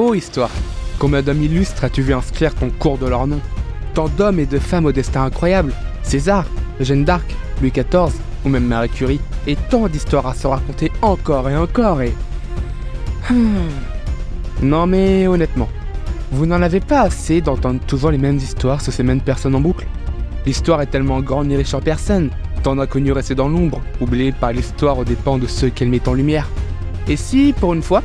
Oh histoire, combien d'hommes illustres as-tu vu inscrire ton cours de leur nom? Tant d'hommes et de femmes au destin incroyable, César, Jeanne d'Arc, Louis XIV ou même Marie Curie, et tant d'histoires à se raconter encore et encore et... Hmm. Non mais honnêtement, vous n'en avez pas assez d'entendre toujours les mêmes histoires sur ces mêmes personnes en boucle. L'histoire est tellement grande et riche en personnes, tant d'inconnus restés dans l'ombre, oubliés par l'histoire aux dépens de ceux qu'elle met en lumière. Et si, pour une fois,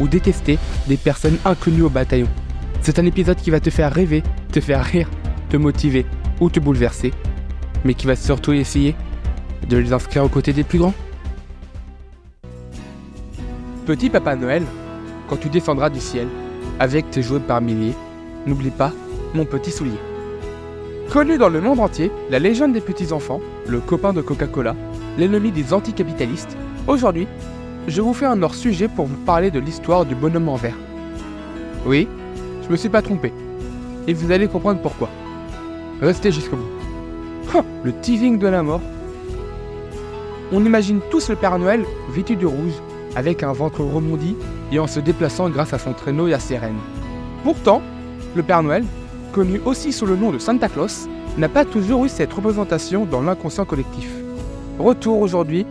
ou détester des personnes inconnues au bataillon. C'est un épisode qui va te faire rêver, te faire rire, te motiver ou te bouleverser, mais qui va surtout essayer de les inscrire aux côtés des plus grands. Petit Papa Noël, quand tu descendras du ciel, avec tes jouets par milliers, n'oublie pas mon petit soulier. Connu dans le monde entier, la légende des petits-enfants, le copain de Coca-Cola, l'ennemi des anticapitalistes, aujourd'hui, je vous fais un hors-sujet pour vous parler de l'histoire du bonhomme en verre. Oui, je me suis pas trompé. Et vous allez comprendre pourquoi. Restez jusqu'au bout. le teasing de la mort. On imagine tous le Père Noël vêtu de rouge, avec un ventre remondi et en se déplaçant grâce à son traîneau et à ses rênes. Pourtant, le Père Noël, connu aussi sous le nom de Santa Claus, n'a pas toujours eu cette représentation dans l'inconscient collectif. Retour aujourd'hui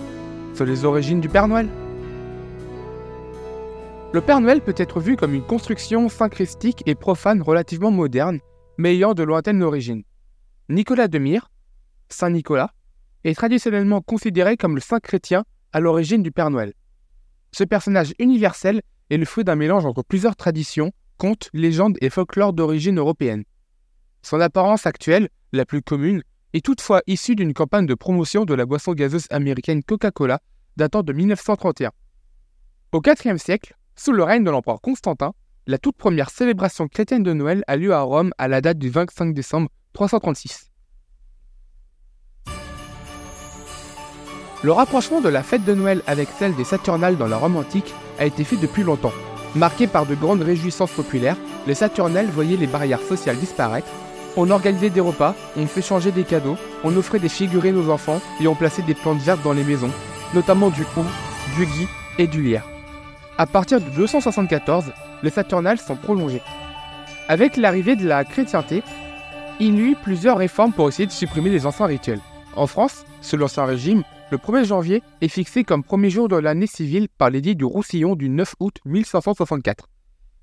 sur les origines du Père Noël. Le Père Noël peut être vu comme une construction syncrétique et profane relativement moderne, mais ayant de lointaines origines. Nicolas de Myre, Saint Nicolas, est traditionnellement considéré comme le saint chrétien à l'origine du Père Noël. Ce personnage universel est le fruit d'un mélange entre plusieurs traditions, contes, légendes et folklore d'origine européenne. Son apparence actuelle, la plus commune, est toutefois issue d'une campagne de promotion de la boisson gazeuse américaine Coca-Cola datant de 1931. Au IVe siècle, sous le règne de l'empereur Constantin, la toute première célébration chrétienne de Noël a lieu à Rome à la date du 25 décembre 336. Le rapprochement de la fête de Noël avec celle des Saturnales dans la Rome antique a été fait depuis longtemps. Marqué par de grandes réjouissances populaires, les Saturnales voyaient les barrières sociales disparaître on organisait des repas, on fait changer des cadeaux, on offrait des figurines aux enfants et on plaçait des plantes vertes dans les maisons, notamment du hou, du gui et du lierre. À partir de 274, les Saturnales sont prolongées. Avec l'arrivée de la chrétienté, il y eut plusieurs réformes pour essayer de supprimer les anciens rituels. En France, sous l'Ancien Régime, le 1er janvier est fixé comme premier jour de l'année civile par l'édit du Roussillon du 9 août 1564.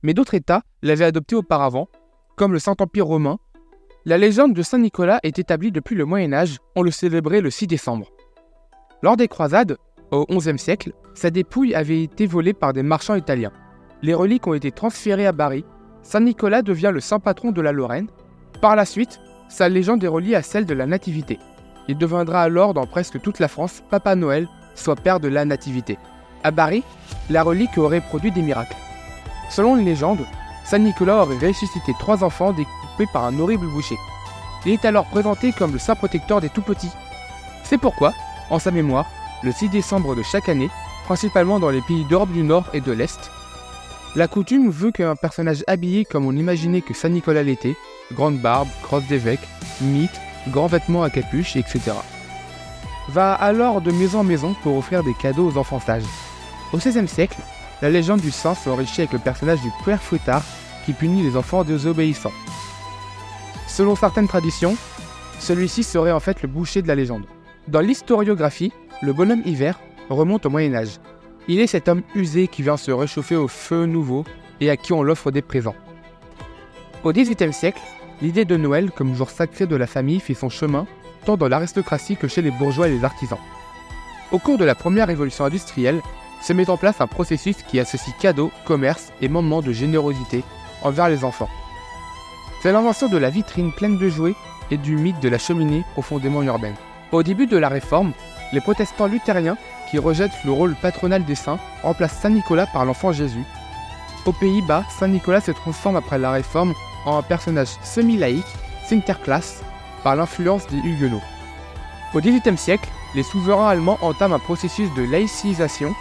Mais d'autres États l'avaient adopté auparavant, comme le Saint-Empire romain la légende de Saint Nicolas est établie depuis le Moyen Âge, on le célébrait le 6 décembre. Lors des croisades, au XIe siècle, sa dépouille avait été volée par des marchands italiens. Les reliques ont été transférées à Bari. Saint Nicolas devient le saint patron de la Lorraine. Par la suite, sa légende est reliée à celle de la Nativité. Il deviendra alors dans presque toute la France Papa Noël, soit père de la Nativité. À Bari, la relique aurait produit des miracles. Selon une légende, Saint Nicolas aurait ressuscité trois enfants découpés par un horrible boucher. Il est alors présenté comme le saint protecteur des tout-petits. C'est pourquoi, en sa mémoire, le 6 décembre de chaque année, principalement dans les pays d'Europe du Nord et de l'Est, la coutume veut qu'un personnage habillé comme on imaginait que Saint Nicolas l'était, grande barbe, crosse d'évêque, mythe, grands vêtements à capuche, etc., va alors de maison en maison pour offrir des cadeaux aux enfants sages. Au XVIe siècle, la légende du saint s'enrichit avec le personnage du père fouettard qui punit les enfants désobéissants. Selon certaines traditions, celui-ci serait en fait le boucher de la légende. Dans l'historiographie, le bonhomme hiver remonte au Moyen Âge. Il est cet homme usé qui vient se réchauffer au feu nouveau et à qui on l'offre des présents. Au XVIIIe siècle, l'idée de Noël comme jour sacré de la famille fit son chemin tant dans l'aristocratie que chez les bourgeois et les artisans. Au cours de la première révolution industrielle, se met en place un processus qui associe cadeaux, commerce et moments de générosité envers les enfants. C'est l'invention de la vitrine pleine de jouets et du mythe de la cheminée profondément urbaine. Au début de la réforme, les protestants luthériens, qui rejettent le rôle patronal des saints, remplacent Saint Nicolas par l'enfant Jésus. Aux Pays-Bas, Saint Nicolas se transforme après la Réforme en un personnage semi-laïque, Sinterklaas, par l'influence des Huguenots. Au XVIIIe siècle, les souverains allemands entament un processus de laïcisation.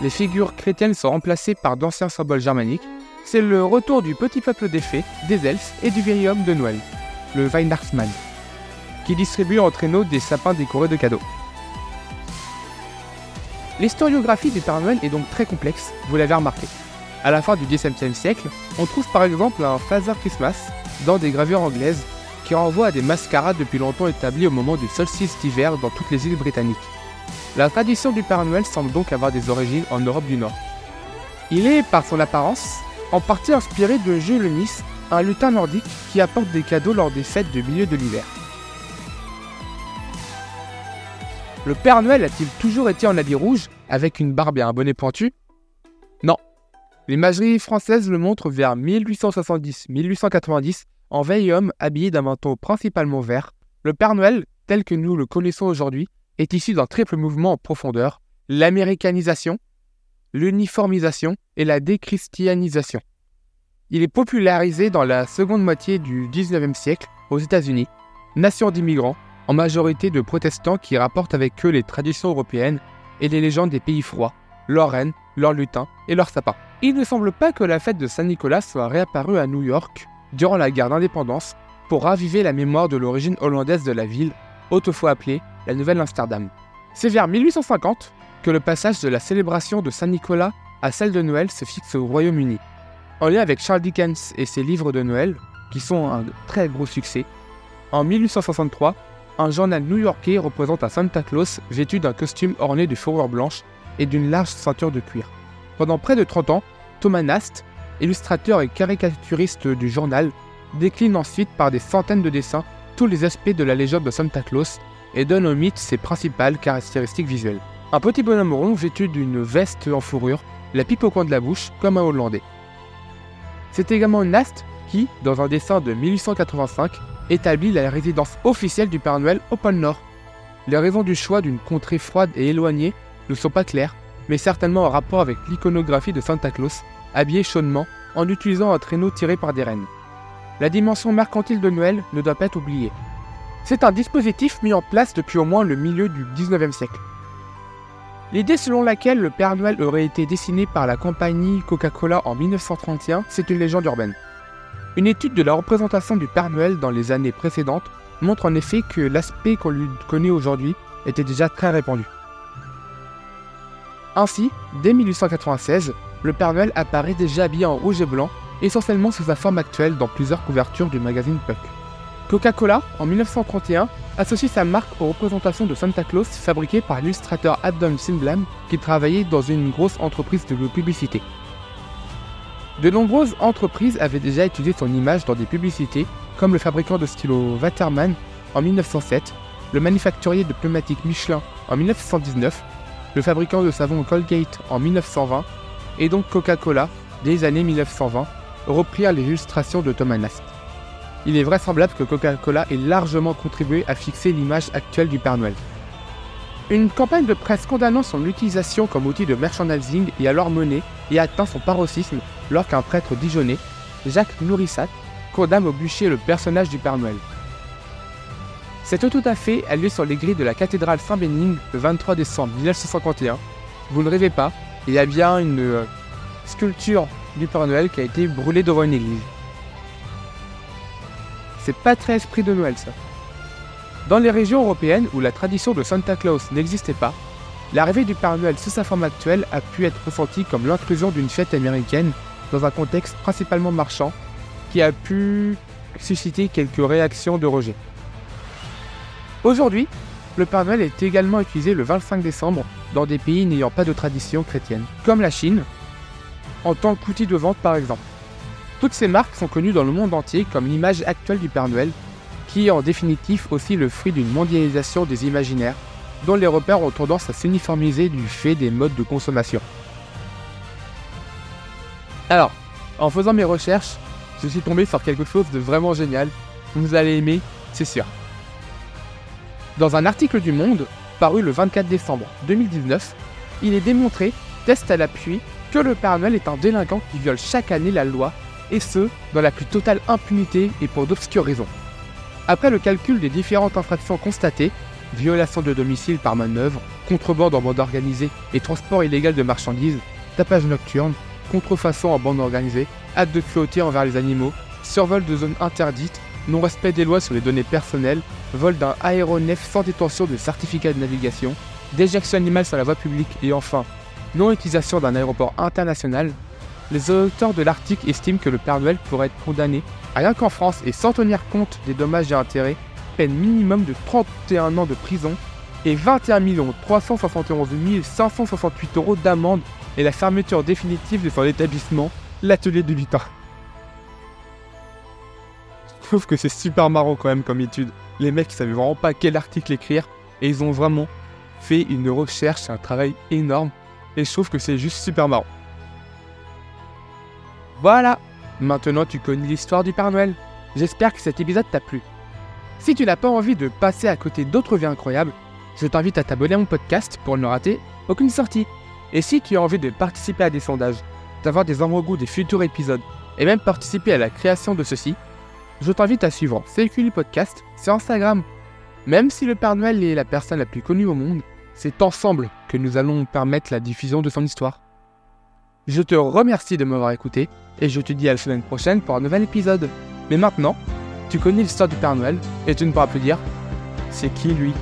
Les figures chrétiennes sont remplacées par d'anciens symboles germaniques. C'est le retour du petit peuple des fées, des elfes et du vieil homme de Noël, le Weihnachtsmann, qui distribue en traîneau des sapins décorés de cadeaux. L'historiographie du Père Noël est donc très complexe, vous l'avez remarqué. À la fin du XVIIe siècle, on trouve par exemple un Father Christmas dans des gravures anglaises qui renvoient à des mascarades depuis longtemps établies au moment du solstice d'hiver dans toutes les îles britanniques. La tradition du Père Noël semble donc avoir des origines en Europe du Nord. Il est, par son apparence, en partie inspiré de Jules Nice, un lutin nordique qui apporte des cadeaux lors des fêtes de milieu de l'hiver. Le Père Noël a-t-il toujours été en habit rouge, avec une barbe et un bonnet pointu? Non. L'imagerie française le montre vers 1870-1890 en veille homme habillé d'un manteau principalement vert. Le Père Noël, tel que nous le connaissons aujourd'hui, est issu d'un triple mouvement en profondeur l'américanisation, l'uniformisation et la déchristianisation. Il est popularisé dans la seconde moitié du 19e siècle aux États-Unis, nation d'immigrants en majorité de protestants qui rapportent avec eux les traditions européennes et les légendes des pays froids, leurs reines, leurs lutins et leurs sapins. Il ne semble pas que la fête de Saint-Nicolas soit réapparue à New York durant la guerre d'indépendance pour raviver la mémoire de l'origine hollandaise de la ville, autrefois appelée la Nouvelle-Amsterdam. C'est vers 1850 que le passage de la célébration de Saint-Nicolas à celle de Noël se fixe au Royaume-Uni. En lien avec Charles Dickens et ses livres de Noël, qui sont un très gros succès, en 1863, un journal new-yorkais représente un Santa Claus vêtu d'un costume orné de fourrure blanche et d'une large ceinture de cuir. Pendant près de 30 ans, Thomas Nast, illustrateur et caricaturiste du journal, décline ensuite par des centaines de dessins tous les aspects de la légende de Santa Claus et donne au mythe ses principales caractéristiques visuelles. Un petit bonhomme rond vêtu d'une veste en fourrure, la pipe au coin de la bouche comme un Hollandais. C'est également Nast qui, dans un dessin de 1885, établit la résidence officielle du Père Noël au pôle Nord. Les raisons du choix d'une contrée froide et éloignée ne sont pas claires, mais certainement en rapport avec l'iconographie de Santa Claus, habillé chaudement en utilisant un traîneau tiré par des rennes. La dimension mercantile de Noël ne doit pas être oubliée. C'est un dispositif mis en place depuis au moins le milieu du 19e siècle. L'idée selon laquelle le Père Noël aurait été dessiné par la compagnie Coca-Cola en 1931, c'est une légende urbaine. Une étude de la représentation du Père Noël dans les années précédentes montre en effet que l'aspect qu'on lui connaît aujourd'hui était déjà très répandu. Ainsi, dès 1896, le Père Noël apparaît déjà habillé en rouge et blanc, essentiellement sous sa forme actuelle dans plusieurs couvertures du magazine Puck. Coca-Cola, en 1931, associe sa marque aux représentations de Santa Claus fabriquées par l'illustrateur Adam Sindlam qui travaillait dans une grosse entreprise de publicité. De nombreuses entreprises avaient déjà utilisé son image dans des publicités, comme le fabricant de stylo Waterman en 1907, le manufacturier de pneumatiques Michelin en 1919, le fabricant de savon Colgate en 1920, et donc Coca-Cola, dès les années 1920, reprirent les illustrations de Thomas Nast. Il est vraisemblable que Coca-Cola ait largement contribué à fixer l'image actuelle du Père Noël. Une campagne de presse condamnant son utilisation comme outil de merchandising et alors menée et atteint son paroxysme lorsqu'un prêtre dijonnais, Jacques Nourissat, condamne au bûcher le personnage du Père Noël. Cette tout à fait a lieu sur les grilles de la cathédrale Saint-Bénigne le 23 décembre 1951. Vous ne rêvez pas, il y a bien une euh, sculpture du Père Noël qui a été brûlée devant une église. C'est pas très esprit de Noël ça. Dans les régions européennes où la tradition de Santa Claus n'existait pas, l'arrivée du Père Noël sous sa forme actuelle a pu être ressentie comme l'intrusion d'une fête américaine dans un contexte principalement marchand qui a pu susciter quelques réactions de rejet. Aujourd'hui, le Père Noël est également utilisé le 25 décembre dans des pays n'ayant pas de tradition chrétienne, comme la Chine, en tant qu'outil de vente par exemple. Toutes ces marques sont connues dans le monde entier comme l'image actuelle du Père Noël, qui est en définitive aussi le fruit d'une mondialisation des imaginaires, dont les repères ont tendance à s'uniformiser du fait des modes de consommation. Alors, en faisant mes recherches, je suis tombé sur quelque chose de vraiment génial. Vous allez aimer, c'est sûr. Dans un article du Monde, paru le 24 décembre 2019, il est démontré, test à l'appui, que le Père Noël est un délinquant qui viole chaque année la loi, et ce, dans la plus totale impunité et pour d'obscures raisons. Après le calcul des différentes infractions constatées, violation de domicile par manœuvre, contrebande en bande organisée et transport illégal de marchandises, tapage nocturne, contrefaçon en bande organisée, acte de cruauté envers les animaux, survol de zones interdites, non-respect des lois sur les données personnelles, vol d'un aéronef sans détention de certificat de navigation, déjection animale sur la voie publique et enfin, non-utilisation d'un aéroport international, les auteurs de l'article estiment que le Père Noël pourrait être condamné, rien qu'en France et sans tenir compte des dommages et intérêts, peine minimum de 31 ans de prison et 21 371 568 euros d'amende et la fermeture définitive de son établissement, l'atelier du lutin. Je trouve que c'est super marrant quand même comme étude. Les mecs ils savaient vraiment pas quel article écrire et ils ont vraiment fait une recherche, un travail énorme et je trouve que c'est juste super marrant. Voilà, maintenant tu connais l'histoire du Père Noël. J'espère que cet épisode t'a plu. Si tu n'as pas envie de passer à côté d'autres vies incroyables, je t'invite à t'abonner à mon podcast pour ne rater aucune sortie. Et si tu as envie de participer à des sondages, d'avoir des avant des futurs épisodes et même participer à la création de ceux-ci, je t'invite à suivre CQL Podcast sur Instagram. Même si le Père Noël est la personne la plus connue au monde, c'est ensemble que nous allons permettre la diffusion de son histoire. Je te remercie de m'avoir écouté et je te dis à la semaine prochaine pour un nouvel épisode. Mais maintenant, tu connais l'histoire du Père Noël et tu ne pourras plus dire c'est qui lui?